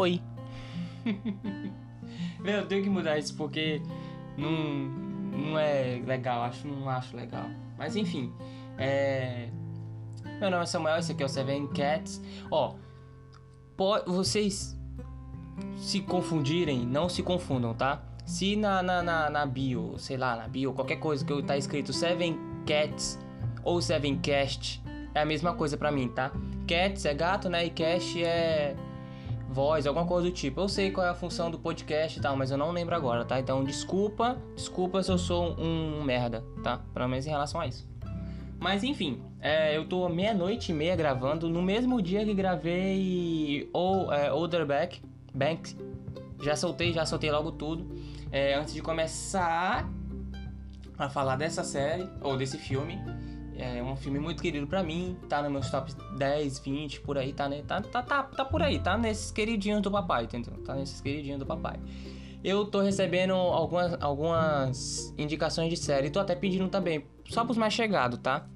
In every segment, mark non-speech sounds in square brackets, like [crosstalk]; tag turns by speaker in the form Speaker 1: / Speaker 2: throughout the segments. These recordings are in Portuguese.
Speaker 1: Oi. [laughs] Meu, eu tenho que mudar isso porque não, não é legal, acho, não acho legal. Mas enfim, é... Meu nome é Samuel, esse aqui é o Seven Cats. Ó, vocês se confundirem, não se confundam, tá? Se na, na, na, na bio, sei lá, na bio, qualquer coisa que tá escrito Seven Cats ou Seven Cast, é a mesma coisa pra mim, tá? Cats é gato, né? E cast é voz, alguma coisa do tipo. Eu sei qual é a função do podcast e tal, mas eu não lembro agora, tá? Então desculpa, desculpa se eu sou um merda, tá? Pelo menos em relação a isso. Mas enfim, é, eu tô meia-noite e meia gravando no mesmo dia que gravei o é, Older Back, Banks. Já soltei, já soltei logo tudo. É, antes de começar a falar dessa série, ou desse filme. É um filme muito querido para mim, tá nos meus top 10, 20, por aí, tá, né? Tá, tá, tá, tá por aí, tá nesses queridinhos do papai, entendeu? Tá nesses queridinhos do papai. Eu tô recebendo algumas, algumas indicações de série, tô até pedindo também, só pros mais chegados, tá?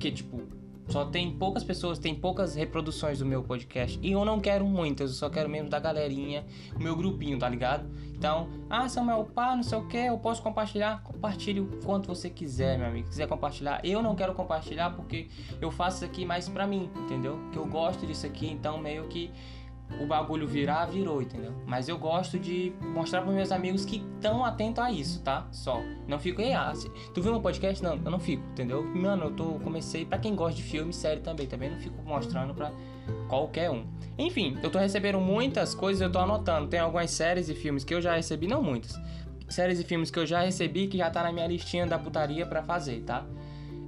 Speaker 1: Que, tipo, só tem poucas pessoas, tem poucas reproduções do meu podcast. E eu não quero muitas, eu só quero mesmo da galerinha, o meu grupinho, tá ligado? Então, ah, Samuel, pá, não sei o que, eu posso compartilhar? Compartilhe o quanto você quiser, meu amigo. Se quiser compartilhar, eu não quero compartilhar porque eu faço isso aqui mais pra mim, entendeu? Que eu gosto disso aqui, então meio que o bagulho virar, virou, entendeu? Mas eu gosto de mostrar para meus amigos que estão atentos a isso, tá? Só. Não fico, ei, ah, tu viu meu podcast? Não, eu não fico, entendeu? Mano, eu tô, comecei, para quem gosta de filme, série também, também não fico mostrando pra qualquer um. Enfim, eu tô recebendo muitas coisas, eu tô anotando. Tem algumas séries e filmes que eu já recebi, não muitas. Séries e filmes que eu já recebi que já tá na minha listinha da putaria para fazer, tá?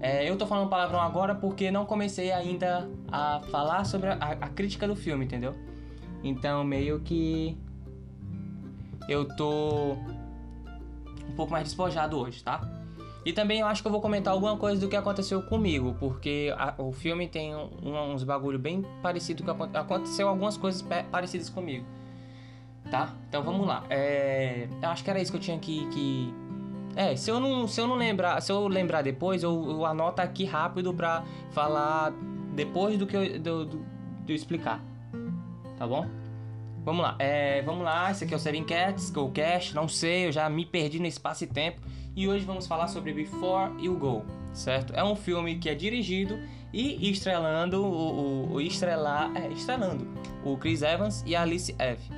Speaker 1: É, eu tô falando palavrão agora porque não comecei ainda a falar sobre a, a crítica do filme, entendeu? Então, meio que eu tô um pouco mais despojado hoje, tá? E também eu acho que eu vou comentar alguma coisa do que aconteceu comigo, porque a, o filme tem um, uns bagulho bem parecido que aconteceu algumas coisas parecidas comigo, tá? Então vamos lá. É, eu acho que era isso que eu tinha que, que... É, se eu não, se eu não lembrar, se eu lembrar depois, eu, eu anoto aqui rápido pra falar depois do que eu, do, do, eu explicar tá bom? Vamos lá, é, vamos lá, esse aqui é o Seven Cats, Go Cash, não sei, eu já me perdi no espaço e tempo. E hoje vamos falar sobre Before You Go, certo? É um filme que é dirigido e estrelando o, o, o estrelar, é, estrelando o Chris Evans e a Alice F.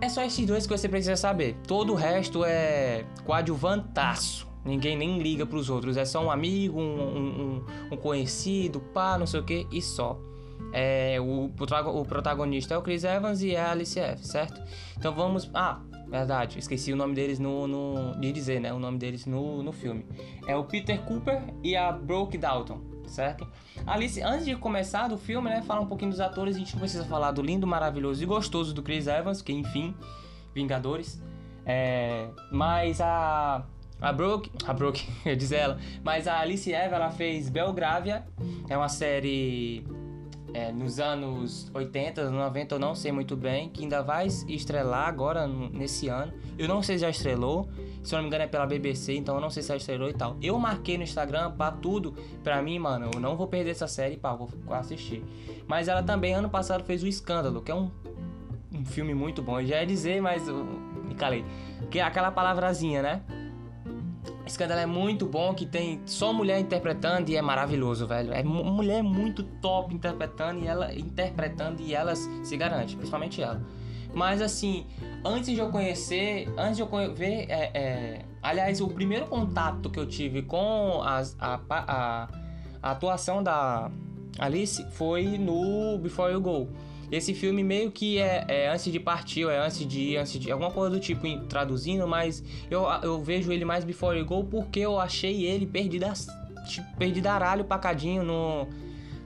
Speaker 1: É só esses dois que você precisa saber. Todo o resto é coadjuvantaço. Ninguém nem liga pros outros. É só um amigo, um, um, um conhecido, pá, não sei o que, e só. É, o, o protagonista é o Chris Evans e é a Alice F, certo? Então vamos. Ah, verdade, esqueci o nome deles no. no de dizer, né? O nome deles no, no filme. É o Peter Cooper e a Brooke Dalton, certo? Alice, antes de começar do filme, né? Falar um pouquinho dos atores, a gente precisa falar do lindo, maravilhoso e gostoso do Chris Evans, que enfim, Vingadores. É, mas a. A Brooke, a Brooke, [laughs] eu dizer ela, mas a Alice Eva, ela fez Belgravia, é uma série é, nos anos 80, 90, eu não sei muito bem, que ainda vai estrelar agora nesse ano. Eu não sei se já estrelou, se eu não me engano é pela BBC, então eu não sei se já estrelou e tal. Eu marquei no Instagram pra tudo, pra mim, mano, eu não vou perder essa série, pá, vou assistir. Mas ela também, ano passado, fez O Escândalo, que é um, um filme muito bom. Eu já ia dizer, mas eu me calei. Que é aquela palavrazinha, né? Escândalo é muito bom, que tem só mulher interpretando e é maravilhoso, velho. É mulher muito top interpretando e ela interpretando e elas se garante, principalmente ela. Mas assim, antes de eu conhecer, antes de eu ver, é, é, aliás, o primeiro contato que eu tive com as, a, a, a atuação da Alice foi no Before You Go. Esse filme meio que é, é, antes de partir, ou é antes de ir, antes de alguma coisa do tipo traduzindo, mas eu, eu vejo ele mais Before You Go porque eu achei ele perdido, tipo, perdido aralho pacadinho no,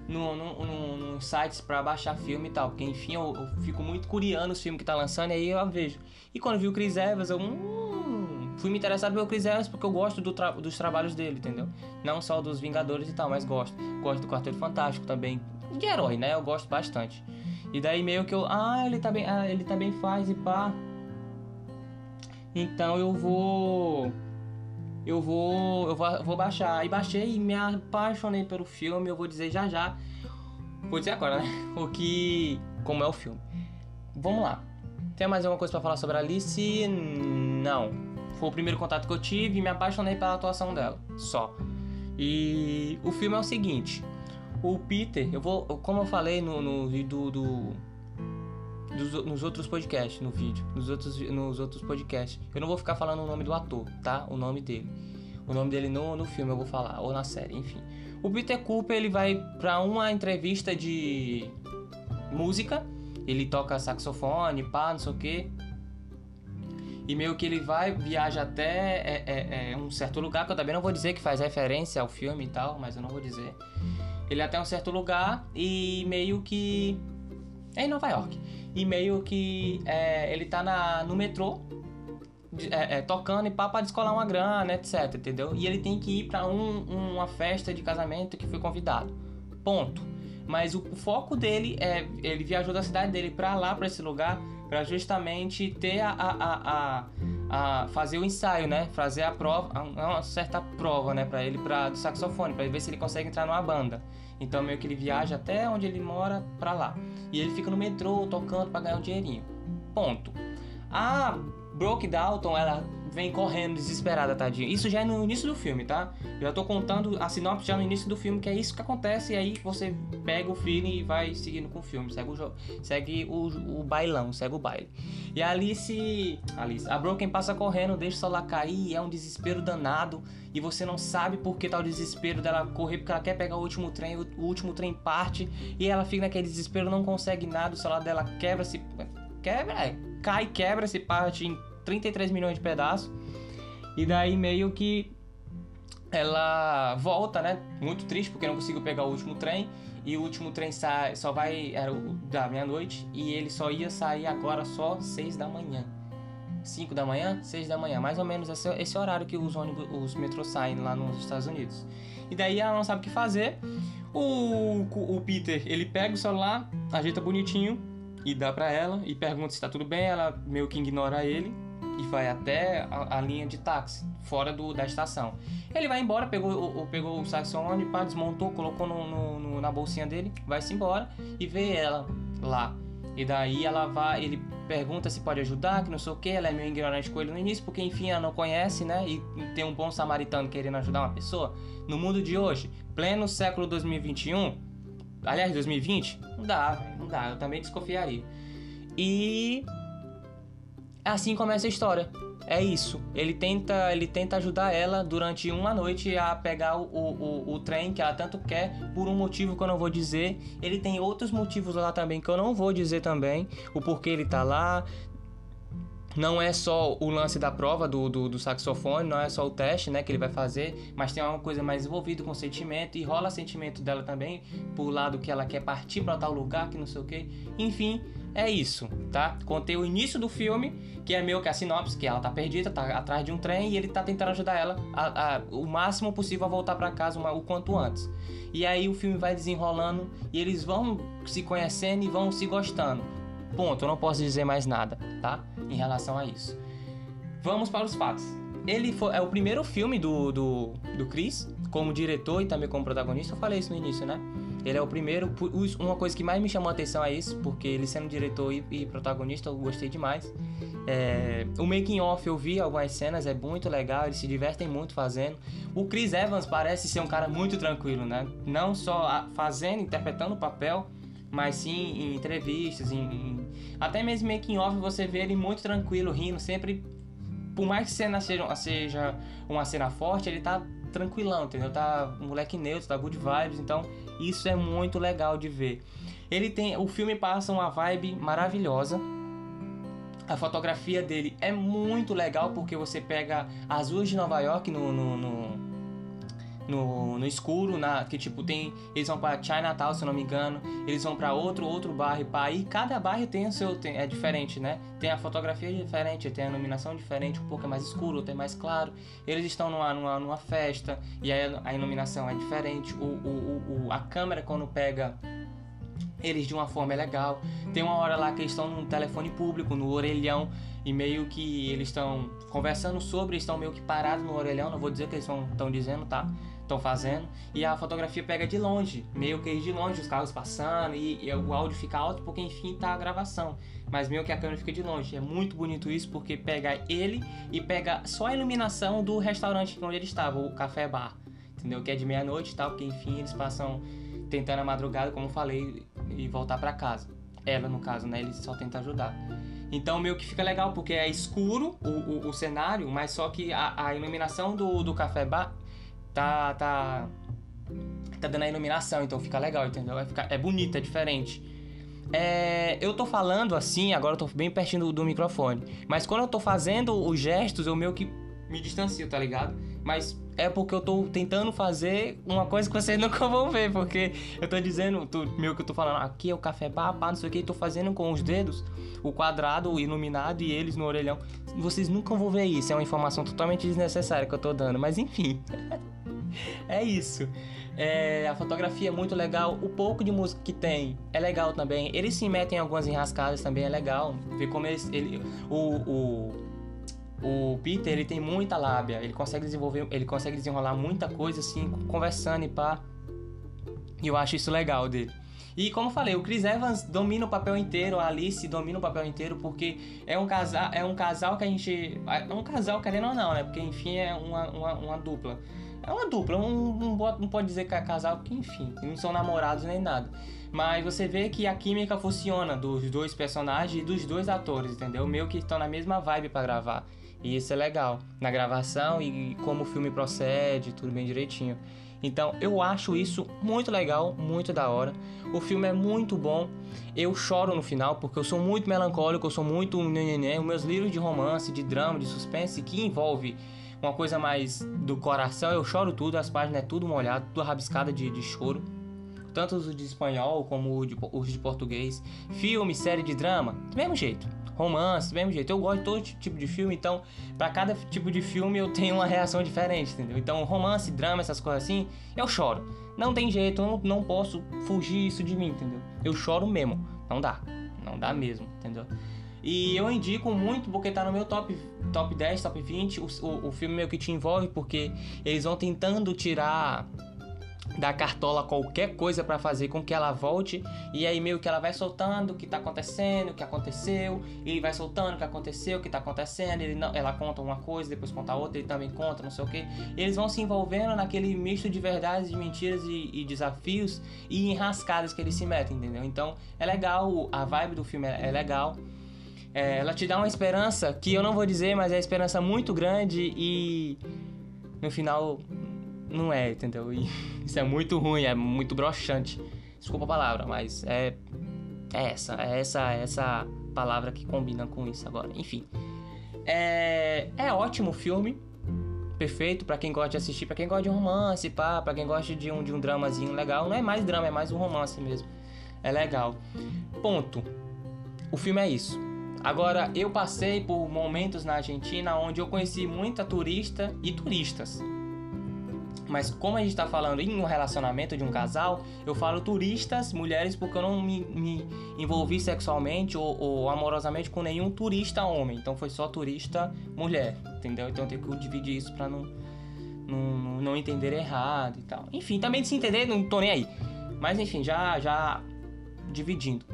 Speaker 1: no, no, no, no sites para baixar filme e tal. Porque enfim, eu, eu, fico muito curiando os filmes que tá lançando e aí eu vejo. E quando vi o Chris Evans, eu hum, fui me interessado pelo Chris Evans porque eu gosto do tra dos trabalhos dele, entendeu? Não só dos Vingadores e tal, mas gosto. Gosto do Quarteto Fantástico também. De herói, né? Eu gosto bastante. E daí meio que eu, ah, ele também, ah, ele também faz e pá. Então eu vou eu vou eu vou, vou baixar. E baixei e me apaixonei pelo filme, eu vou dizer já já. Vou dizer agora, né? [laughs] O que como é o filme. vamos lá. Tem mais alguma coisa para falar sobre a Alice? Não. Foi o primeiro contato que eu tive e me apaixonei pela atuação dela. Só. E o filme é o seguinte. O Peter, eu vou, como eu falei no, no do, do dos, nos outros podcasts, no vídeo, nos outros, nos outros podcasts. Eu não vou ficar falando o nome do ator, tá? O nome dele. O nome dele no, no filme eu vou falar, ou na série, enfim. O Peter Cooper, ele vai para uma entrevista de música, ele toca saxofone, pá, não sei o que. E meio que ele vai, viaja até é, é, é, um certo lugar, que eu também não vou dizer que faz referência ao filme e tal, mas eu não vou dizer. Ele é até um certo lugar e meio que. É em Nova York e meio que é, ele tá na, no metrô é, é, tocando e pá pra descolar uma grana, etc, entendeu? E ele tem que ir pra um, uma festa de casamento que foi convidado. Ponto. Mas o, o foco dele é. Ele viajou da cidade dele pra lá, pra esse lugar, para justamente ter a, a, a, a, fazer o ensaio, né? Fazer a prova, uma certa prova, né? Para ele, para do saxofone, para ver se ele consegue entrar numa banda. Então meio que ele viaja até onde ele mora para lá. E ele fica no metrô tocando para ganhar um dinheirinho. Ponto. A Brooke Dalton, ela vem correndo desesperada, tadinha. Isso já é no início do filme, tá? Já tô contando a sinopse já no início do filme, que é isso que acontece, e aí você pega o feeling e vai seguindo com o filme, segue o jogo, segue o, o bailão, segue o baile. E a Alice, Alice, a Broken passa correndo, deixa o celular cair, é um desespero danado, e você não sabe por que tá o desespero dela correr, porque ela quer pegar o último trem, o, último trem parte, e ela fica naquele desespero, não consegue nada, o celular dela quebra, é, cai, quebra-se, parte em 33 milhões de pedaços. E daí meio que ela volta, né? Muito triste porque não conseguiu pegar o último trem. E o último trem sai, só vai. Era da meia-noite. E ele só ia sair agora só 6 da manhã. 5 da manhã, 6 da manhã. Mais ou menos esse, esse horário que os ônibus, os metrôs saem lá nos Estados Unidos. E daí ela não sabe o que fazer. O, o Peter, ele pega o celular, ajeita bonitinho e dá pra ela e pergunta se tá tudo bem. Ela meio que ignora ele e vai até a, a, linha de táxi, fora do, da estação. Ele vai embora, pegou, o, pegou o saxofone, pá, desmontou, colocou no, no, no, na bolsinha dele, vai-se embora e vê ela lá. E daí ela vai, ele pergunta se pode ajudar, que não sei o que, ela é meio ignorante com ele no início, porque enfim ela não conhece, né? E tem um bom samaritano querendo ajudar uma pessoa. No mundo de hoje, pleno século 2021, aliás, 2020, não dá, não dá, eu também desconfiaria. E Assim começa a história. É isso. Ele tenta, ele tenta ajudar ela durante uma noite a pegar o, o, o, trem que ela tanto quer, por um motivo que eu não vou dizer. Ele tem outros motivos lá também que eu não vou dizer também. O porquê ele tá lá. Não é só o lance da prova do, do, do saxofone, não é só o teste né, que ele vai fazer, mas tem uma coisa mais envolvida com sentimento e rola sentimento dela também, por lado que ela quer partir para tal lugar, que não sei o que. Enfim, é isso, tá? Contei o início do filme, que é meio que a sinopse, que ela tá perdida, tá atrás de um trem e ele tá tentando ajudar ela a, a, o máximo possível a voltar para casa uma, o quanto antes. E aí o filme vai desenrolando e eles vão se conhecendo e vão se gostando. Ponto, eu não posso dizer mais nada, tá? Em relação a isso. Vamos para os fatos. Ele foi, é o primeiro filme do, do, do Chris, como diretor e também como protagonista. Eu falei isso no início, né? Ele é o primeiro. Uma coisa que mais me chamou a atenção é isso, porque ele sendo diretor e, e protagonista, eu gostei demais. É, o making off eu vi algumas cenas, é muito legal, eles se divertem muito fazendo. O Chris Evans parece ser um cara muito tranquilo, né? Não só fazendo, interpretando o papel, mas sim em entrevistas, em, em... até mesmo making off você vê ele muito tranquilo, rindo, sempre. Por mais que cena seja, seja uma cena forte, ele tá tranquilão, entendeu? Tá um moleque neutro, tá good vibes, então isso é muito legal de ver. Ele tem, o filme passa uma vibe maravilhosa. A fotografia dele é muito legal porque você pega as ruas de Nova York no, no, no no, no escuro, na, que tipo tem, eles vão para Chinatown, se eu não me engano, eles vão para outro outro bairro, para e cada bairro tem o seu tem, é diferente, né? Tem a fotografia diferente, tem a iluminação diferente, um pouco é mais escuro, outro é mais claro. Eles estão numa, numa, numa festa e aí a iluminação é diferente. O, o, o, a câmera quando pega eles de uma forma é legal. Tem uma hora lá que eles estão no telefone público, no orelhão, e meio que eles estão conversando sobre, estão meio que parados no orelhão, não vou dizer o que eles estão dizendo, tá? Estão fazendo. E a fotografia pega de longe, meio que de longe, os carros passando, e, e, o áudio fica alto porque enfim tá a gravação. Mas meio que a câmera fica de longe. É muito bonito isso porque pega ele e pega só a iluminação do restaurante onde ele estava, o Café Bar. Entendeu? Que é de meia-noite e tal, porque enfim eles passam tentando a madrugada, como falei, e voltar para casa. Ela, no caso, né? Ele só tenta ajudar. Então, meio que fica legal, porque é escuro o, o, o cenário, mas só que a, a, iluminação do, do café bar tá, tá, tá dando a iluminação, então fica legal, entendeu? É, fica, é bonito, é diferente. É, eu tô falando assim, agora eu tô bem pertinho do, do, microfone. Mas quando eu tô fazendo os gestos, eu meio que me distancio, tá ligado? Mas é porque eu tô tentando fazer uma coisa que vocês nunca vão [laughs] ver, porque eu tô dizendo, tô, meio que eu tô falando, aqui é o café pá, pá, não sei o que, tô fazendo com os dedos o quadrado o iluminado e eles no orelhão. Vocês nunca vão ver isso, é uma informação totalmente desnecessária que eu tô dando, mas enfim. [laughs] [laughs] é isso. É, a fotografia é muito legal, o pouco de música que tem é legal também. Eles se metem em algumas enrascadas também, é legal. Ver como eles. Ele, o, o o Peter, ele tem muita lábia, ele consegue desenvolver, ele consegue desenrolar muita coisa assim, conversando e pá. E eu acho isso legal dele. E como eu falei, o Chris Evans domina o papel inteiro, a Alice domina o papel inteiro, porque é um casal, é um casal que a gente. É um casal querendo ou não, né? Porque enfim é uma, uma, uma dupla. É uma dupla, um, um, não pode dizer que é casal, porque enfim, não são namorados nem nada. Mas você vê que a química funciona dos dois personagens e dos dois atores, entendeu? Meio que estão na mesma vibe para gravar. E isso é legal na gravação e como o filme procede, tudo bem direitinho. Então eu acho isso muito legal, muito da hora. O filme é muito bom. Eu choro no final porque eu sou muito melancólico, eu sou muito. Os meus livros de romance, de drama, de suspense que envolve uma coisa mais do coração, eu choro tudo, as páginas é tudo molhado, tudo rabiscada de, de choro. Tanto os de espanhol como os de português. Filme, série de drama, do mesmo jeito romance, do mesmo jeito. Eu gosto de todo tipo de filme, então, para cada tipo de filme eu tenho uma reação diferente, entendeu? Então, romance, drama, essas coisas assim, eu choro. Não tem jeito, não, não posso fugir isso de mim, entendeu? Eu choro mesmo. Não dá. Não dá mesmo, entendeu? E eu indico muito porque tá no meu top, top 10, top 20. O, o, o filme meio que te envolve porque eles vão tentando tirar da cartola qualquer coisa para fazer com que ela volte e aí meio que ela vai soltando o que tá acontecendo, o que aconteceu, e vai soltando o que aconteceu, o que tá acontecendo, ele não, ela conta uma coisa, depois conta outra, ele também conta, não sei o que. Eles vão se envolvendo naquele misto de verdades, de mentiras e, e, desafios e enrascadas que eles se metem, entendeu? Então é legal, a vibe do filme é, é legal. É, ela te dá uma esperança que eu não vou dizer, mas é esperança muito grande e no final não é, entendeu? E [laughs] isso é muito ruim, é muito broxante. Desculpa a palavra, mas é, é essa, é essa, é essa palavra que combina com isso agora. Enfim, é, é ótimo o filme, perfeito para quem gosta de assistir, para quem gosta de romance, pá, para quem gosta de um de um dramazinho legal. Não é mais drama, é mais um romance mesmo. É legal. Ponto. O filme é isso. Agora, eu passei por momentos na Argentina onde eu conheci muita turista e turistas. Mas como a gente está falando em um relacionamento de um casal, eu falo turistas, mulheres, porque eu não me, me envolvi sexualmente ou, ou, amorosamente com nenhum turista homem. Então foi só turista mulher, entendeu? Então eu tenho que dividir isso para não, não, não entender errado e tal. Enfim, também de se entender, não tô nem aí. Mas enfim, já, já dividindo.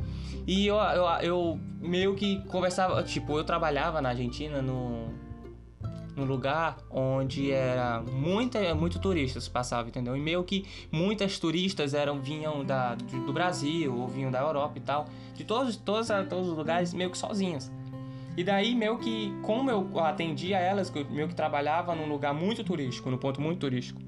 Speaker 1: E eu, eu, eu meio que conversava, tipo, eu trabalhava na Argentina no num lugar onde era muita, muito turistas passavam, entendeu? E meio que muitas turistas eram vinham da, do Brasil ou vinham da Europa e tal, de todos, todos, todos os lugares meio que sozinhas. E daí, meio que, como eu atendia elas, eu meio que trabalhava num lugar muito turístico, num ponto muito turístico,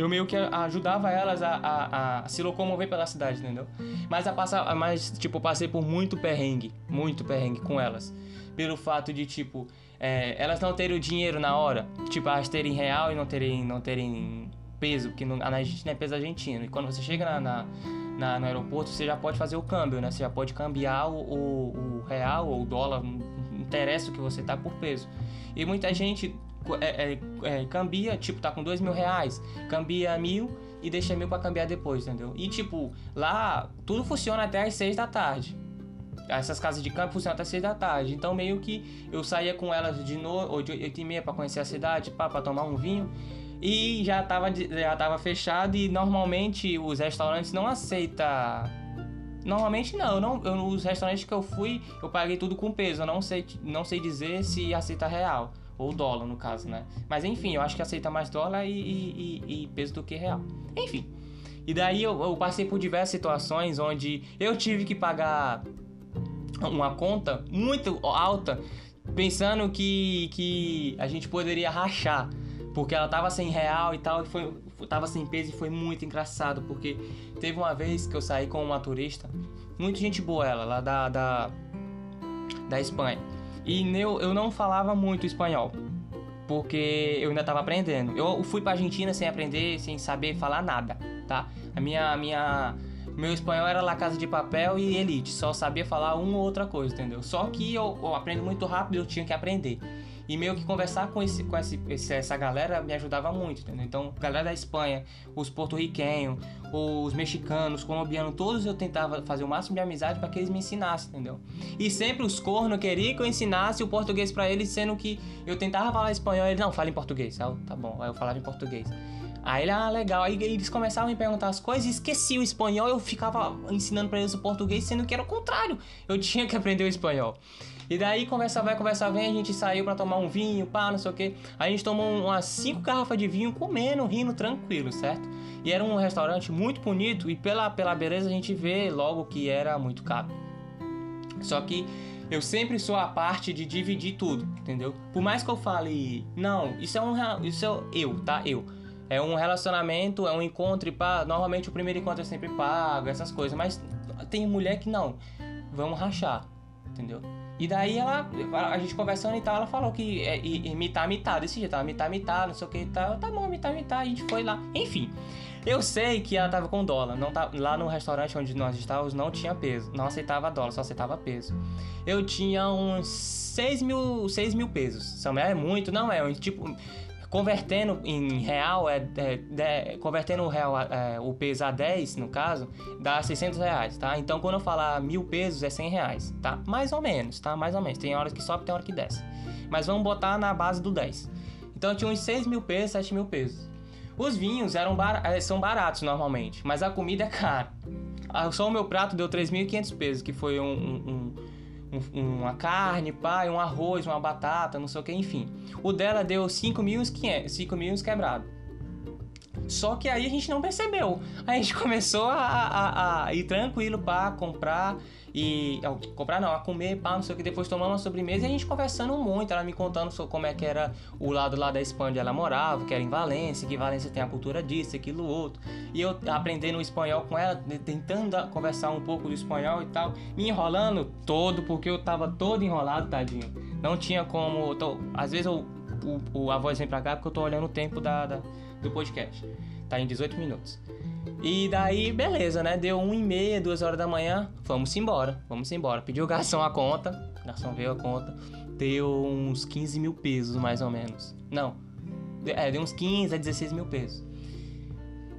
Speaker 1: eu meio que ajudava elas a, a, a, se locomover pela cidade, entendeu? Mas a passar, mas tipo, passei por muito perrengue, muito perrengue com elas, pelo fato de tipo é, elas não terem o dinheiro na hora, tipo, elas terem real e não terem, não terem peso, porque na Argentina é peso argentino. E quando você chega na, na, na, no aeroporto, você já pode fazer o câmbio, né? Você já pode cambiar o, o, o real ou o dólar, não interessa o que você tá por peso. E muita gente é, é, é, cambia, tipo, tá com dois mil reais, cambia mil e deixa mil para cambiar depois, entendeu? E tipo, lá tudo funciona até as seis da tarde. Essas casas de câmbio funcionam até seis da tarde. Então meio que eu saía com elas de noite, ou de oito e meia pra conhecer a cidade, pá, pra tomar um vinho. E já tava, já tava fechado e normalmente os restaurantes não aceitam Normalmente não, não eu, os restaurantes que eu fui, eu paguei tudo com peso. Eu não sei, não sei dizer se aceita real. Ou dólar, no caso, né? Mas enfim, eu acho que aceita mais dólar e, e, e, peso do que real. Enfim. E daí eu, eu, passei por diversas situações onde eu tive que pagar uma conta muito alta, pensando que, que a gente poderia rachar. Porque ela tava sem real e tal, e foi, tava sem peso e foi muito engraçado. Porque teve uma vez que eu saí com uma turista, muito gente boa ela, lá da, da, da Espanha. E eu, eu não falava muito espanhol, porque eu ainda tava aprendendo. Eu fui pra Argentina sem aprender, sem saber falar nada, tá? A minha, minha, meu espanhol era La Casa de Papel e Elite, só sabia falar uma ou outra coisa, entendeu? Só que eu, eu aprendo muito rápido, eu tinha que aprender. E meio que conversar com, esse, com esse, essa galera me ajudava muito, entendeu? Então, galera da Espanha, os porto-riquenhos, os mexicanos, os colombianos, todos eu tentava fazer o máximo de amizade para que eles me ensinassem, entendeu? E sempre os cornos queriam que eu ensinasse o português para eles, sendo que eu tentava falar espanhol, ele não, fala em português. Ah, tá bom, aí eu falava em português. Aí ele, ah, legal. Aí eles começavam a me perguntar as coisas e esqueci o espanhol. Eu ficava ensinando para eles o português, sendo que era o contrário. Eu tinha que aprender o espanhol. E daí, conversa vai, conversa vem, a gente saiu para tomar um vinho, pá, não sei o que. A gente tomou umas cinco garrafas de vinho, comendo, rindo, tranquilo, certo? E era um restaurante muito bonito e pela, pela beleza a gente vê logo que era muito caro. Só que eu sempre sou a parte de dividir tudo, entendeu? Por mais que eu fale, não, isso é um isso é eu, tá? Eu. É um relacionamento, é um encontro e pá, normalmente o primeiro encontro eu sempre pago, essas coisas, mas tem mulher que não. Vamos rachar, entendeu? E daí ela, a gente conversando e tal, ela falou que é, imitar, imitar, desse jeito, imitar, imitar, não sei o que e tal. Tá bom, imitar, imitar, a gente foi lá. Enfim, eu sei que ela tava com dólar. Não tá, lá no restaurante onde nós estávamos não tinha peso. Não aceitava dólar, só aceitava peso. Eu tinha uns 6 mil, 6 mil pesos. Samuel é muito, não é? Tipo, Convertendo em real, é, é, convertendo o real, é, o peso a 10, no caso, dá 600 reais, tá? Então, quando eu falar mil pesos, é 100 reais, tá? Mais ou menos, tá? Mais ou menos. Tem horas que sobe, tem hora que desce. Mas vamos botar na base do 10. Então, tinha uns 6 mil pesos, 7 mil pesos. Os vinhos eram bar... É, são baratos normalmente, mas a comida é cara. Ah, só o meu prato deu 3.500 pesos, que foi um um, uma carne, pai, um arroz, uma batata, não sei o que, enfim. O dela deu 5.500, 5 mil quebrado. Só que aí a gente não percebeu. A gente [laughs] começou a, a, a ir tranquilo para comprar e comprar não, a comer, pá, não sei o que, depois tomando uma sobremesa e a gente conversando muito, ela me contando sobre como é que era o lado lá da Espanha onde ela morava, que era em Valência, que Valência tem a cultura disso, aquilo, outro. E eu aprendendo o espanhol com ela, tentando conversar um pouco do espanhol e tal, me enrolando todo, porque eu tava todo enrolado, tadinho. Não tinha como. Tô, às vezes eu, o, o, a voz vem pra cá porque eu tô olhando o tempo da, da do podcast. Tá em 18 minutos. E daí, beleza, né? Deu 1 e meia, 2 horas da manhã. Vamos embora, vamos embora. Pediu o garçom a conta. O garçom veio a conta. Deu uns 15 mil pesos, mais ou menos. Não. É, deu uns 15 a 16 mil pesos.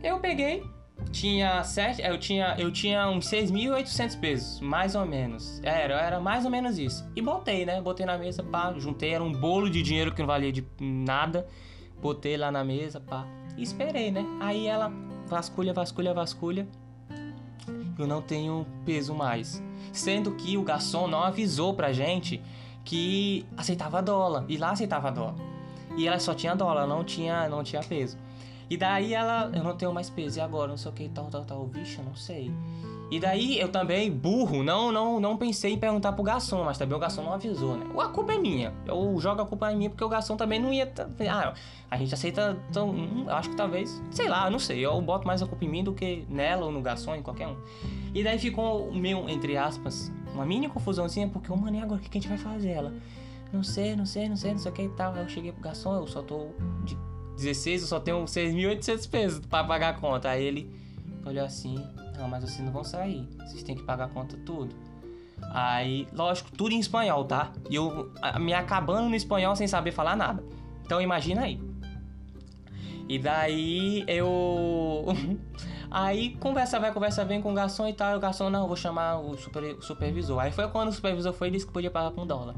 Speaker 1: Eu peguei. Tinha sete, eu tinha, eu tinha uns 6.800 pesos, mais ou menos. Era, era mais ou menos isso. E botei, né? Botei na mesa, pá, juntei, era um bolo de dinheiro que não valia de nada. Botei lá na mesa, pá, e esperei, né? Aí ela vasculha, vasculha, vasculha. Eu não tenho peso mais. Sendo que o garçom não avisou pra gente que aceitava dólar. E lá aceitava dólar. E ela só tinha dólar, não tinha, não tinha peso. E daí ela, eu não tenho mais peso, e agora? Não sei o que, tal, tal, tal. Vixe, eu não sei. E daí eu também, burro, não não não pensei em perguntar pro garçom, mas também o garçom não avisou, né? A culpa é minha. Eu jogo a culpa em mim porque o garçom também não ia. Ah, a gente aceita. Tão, hum, acho que talvez. Sei lá, não sei. Eu boto mais a culpa em mim do que nela ou no garçom, em qualquer um. E daí ficou meio, entre aspas, uma mini confusãozinha, porque, mano, e agora o que a gente vai fazer? Ela, não sei, não sei, não sei, não sei o que e tal. Aí eu cheguei pro garçom, eu só tô de 16, eu só tenho 6.800 pesos pra pagar a conta. Aí ele olhou assim, não, mas vocês não vão sair. Vocês têm que pagar a conta tudo. Aí, lógico, tudo em espanhol, tá? E eu me acabando no espanhol sem saber falar nada. Então imagina aí. E daí eu. [laughs] Aí conversa vai, conversa vem com o garçom e tal. E o garçom, não, vou chamar o, super, o supervisor. Aí foi quando o supervisor foi e disse que podia pagar com dólar.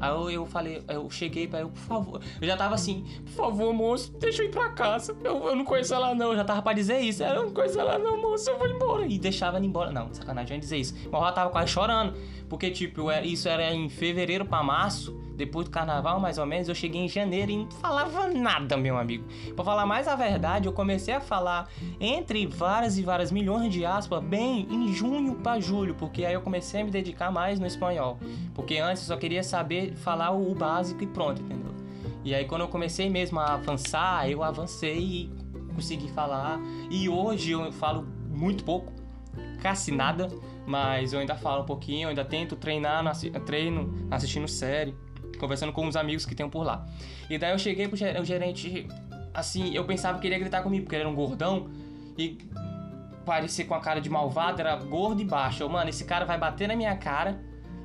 Speaker 1: Aí eu, eu falei, eu cheguei pra ele, por favor. Eu já tava assim, por favor, moço, deixa eu ir pra casa. Eu, eu não conheço ela, não. Eu já tava pra dizer isso. Eu não conheço ela, não, moço, eu vou embora. E deixava ela embora. Não, sacanagem, eu ia dizer isso. Mas eu já tava quase chorando. Porque, tipo, isso era em fevereiro pra março depois do carnaval, mais ou menos, eu cheguei em janeiro e não falava nada, meu amigo. Pra falar mais a verdade, eu comecei a falar entre várias e várias milhões de aspas bem em junho para julho, porque aí eu comecei a me dedicar mais no espanhol. Porque antes eu só queria saber falar o básico e pronto, entendeu? E aí quando eu comecei mesmo a avançar, eu avancei e consegui falar. E hoje eu falo muito pouco, quase nada, mas eu ainda falo um pouquinho, eu ainda tento treinar, treino assistindo série conversando com uns amigos que tem por lá. E daí eu cheguei pro gerente, assim, eu pensava que ele ia gritar comigo, porque ele era um gordão e parecia com a cara de malvado, era gordo e baixo. Eu, mano, esse cara vai bater na minha cara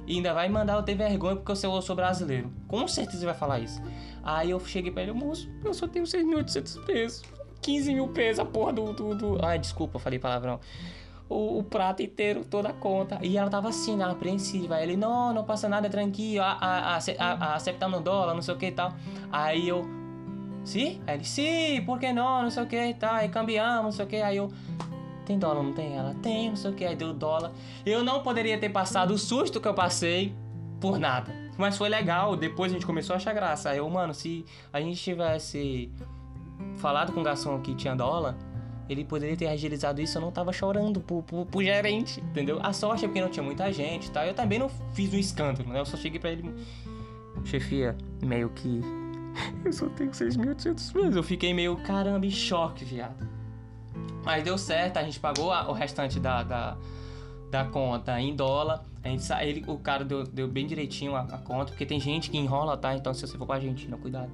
Speaker 1: e ainda vai mandar eu ter vergonha porque eu sou brasileiro. Com certeza vai falar isso. Aí eu cheguei pra ele, moço, eu só tenho 6.800 pesos. 15 mil pesos a porra do, do, do... Ai, desculpa, falei palavrão o, o, prato inteiro, toda a conta. E ela tava assim, né, apreensiva. Ele, não, não passa nada, tranquilo, a, a, a, aceptando dólar, não sei o que e tal. Aí eu, sim? Aí ele, sim, por que não, não sei o que e tal. Aí cambiamos, não sei o que. Aí eu, tem dólar, não tem? Ela, tem, não sei o que. Aí deu dólar. Eu não poderia ter passado o susto que eu passei por nada. Mas foi legal, depois a gente começou a achar graça. Aí eu, mano, se a gente tivesse falado com o garçom que tinha dólar ele poderia ter agilizado isso, eu não tava chorando pro, pro, pro gerente, entendeu? A sorte é porque não tinha muita gente, tá? Eu também não fiz um escândalo, né? Eu só cheguei pra ele, chefia, meio que [laughs] eu só tenho 6.800 pesos. Eu fiquei meio, caramba, em choque, viado. Mas deu certo, a gente pagou a, o restante da, da, da, conta em dólar. A gente, ele, o cara deu, deu bem direitinho a, a, conta, porque tem gente que enrola, tá? Então se você for pra Argentina, cuidado.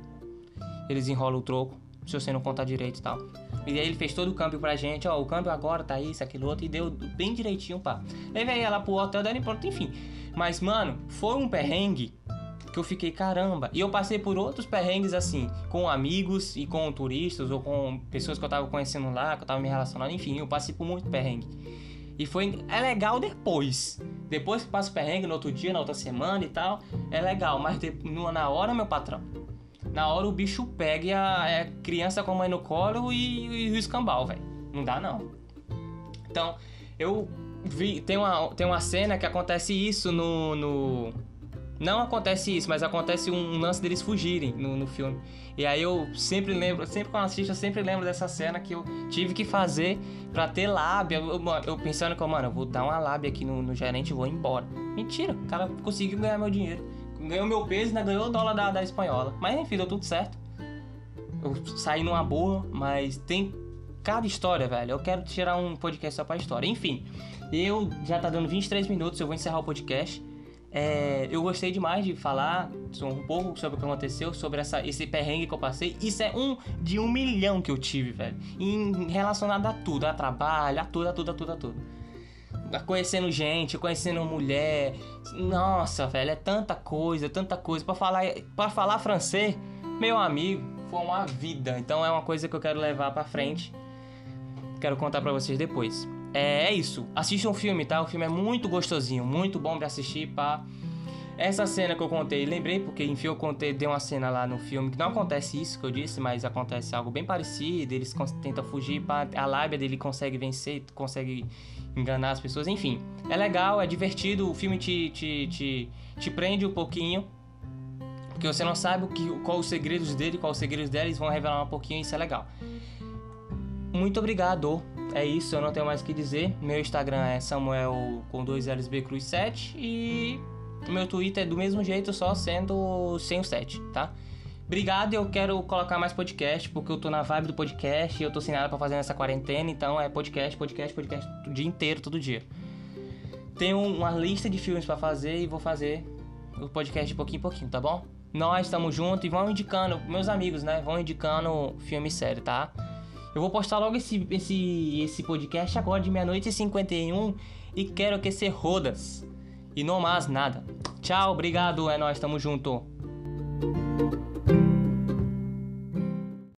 Speaker 1: Eles enrolam o troco se você não contar direito e tal. E aí ele fez todo o câmbio pra gente, ó, o câmbio agora tá isso, aquilo outro, e deu bem direitinho, pá. Levei ela pro hotel, dando pronto, enfim. Mas, mano, foi um perrengue que eu fiquei, caramba. E eu passei por outros perrengues assim, com amigos e com turistas, ou com pessoas que eu tava conhecendo lá, que eu tava me relacionando, enfim, eu passei por muito perrengue. E foi é legal depois. Depois que passa o perrengue, no outro dia, na outra semana e tal, é legal. Mas na hora, meu patrão, na hora o bicho pega e a, a é criança com a mãe no colo e, e o escambau, velho. Não dá não. Então, eu vi. Tem uma, tem uma cena que acontece isso no, no. Não acontece isso, mas acontece um, um lance deles fugirem no, no filme. E aí eu sempre lembro, sempre quando assisto, eu sempre lembro dessa cena que eu tive que fazer pra ter lábia. Eu, eu pensando que, mano, eu vou dar uma lábia aqui no, no gerente e vou embora. Mentira, o cara conseguiu ganhar meu dinheiro ganhou meu peso ainda ganhou o dólar da, da espanhola. Mas enfim, deu tudo certo. Eu saí numa boa, mas tem cada história, velho. Eu quero tirar um podcast só pra história. Enfim, eu já tá dando 23 minutos, eu vou encerrar o podcast. É, eu gostei demais de falar um pouco sobre o que aconteceu, sobre essa, esse perrengue que eu passei. Isso é um de um milhão que eu tive, velho. Em, relacionado a tudo, a trabalho, a tudo, a tudo, a tudo, a tudo conhecendo gente, conhecendo mulher. Nossa, velho, é tanta coisa, tanta coisa. para falar, para falar francês, meu amigo, foi uma vida. Então é uma coisa que eu quero levar para frente. Quero contar para vocês depois. É, é isso. Assista um filme, tá? O filme é muito gostosinho, muito bom de assistir, pá. Essa cena que eu contei, lembrei porque enfim eu contei, deu uma cena lá no filme que não acontece isso que eu disse, mas acontece algo bem parecido. Eles tentam fugir, a lábia dele consegue vencer, consegue enganar as pessoas, enfim. É legal, é divertido, o filme te, te, te, te prende um pouquinho. Porque você não sabe o que, qual os segredos dele, qual os segredos dela, eles vão revelar um pouquinho, isso é legal. Muito obrigado. É isso, eu não tenho mais o que dizer. Meu Instagram é Samuel com dois LSB Cruz 7 e meu Twitter é do mesmo jeito, só sendo sem o 7, tá? Obrigado, eu quero colocar mais podcast, porque eu tô na vibe do podcast e eu tô sem nada pra fazer nessa quarentena, então é podcast, podcast, podcast o dia inteiro, todo dia. Tenho uma lista de filmes para fazer e vou fazer o podcast de pouquinho em pouquinho, tá bom? Nós estamos juntos e vão indicando, meus amigos, né? Vão indicando filme sério, tá? Eu vou postar logo esse, esse, esse podcast agora de meia-noite e 51 e quero que rodas. E não mais nada. Tchau, obrigado, é nós, tamo junto.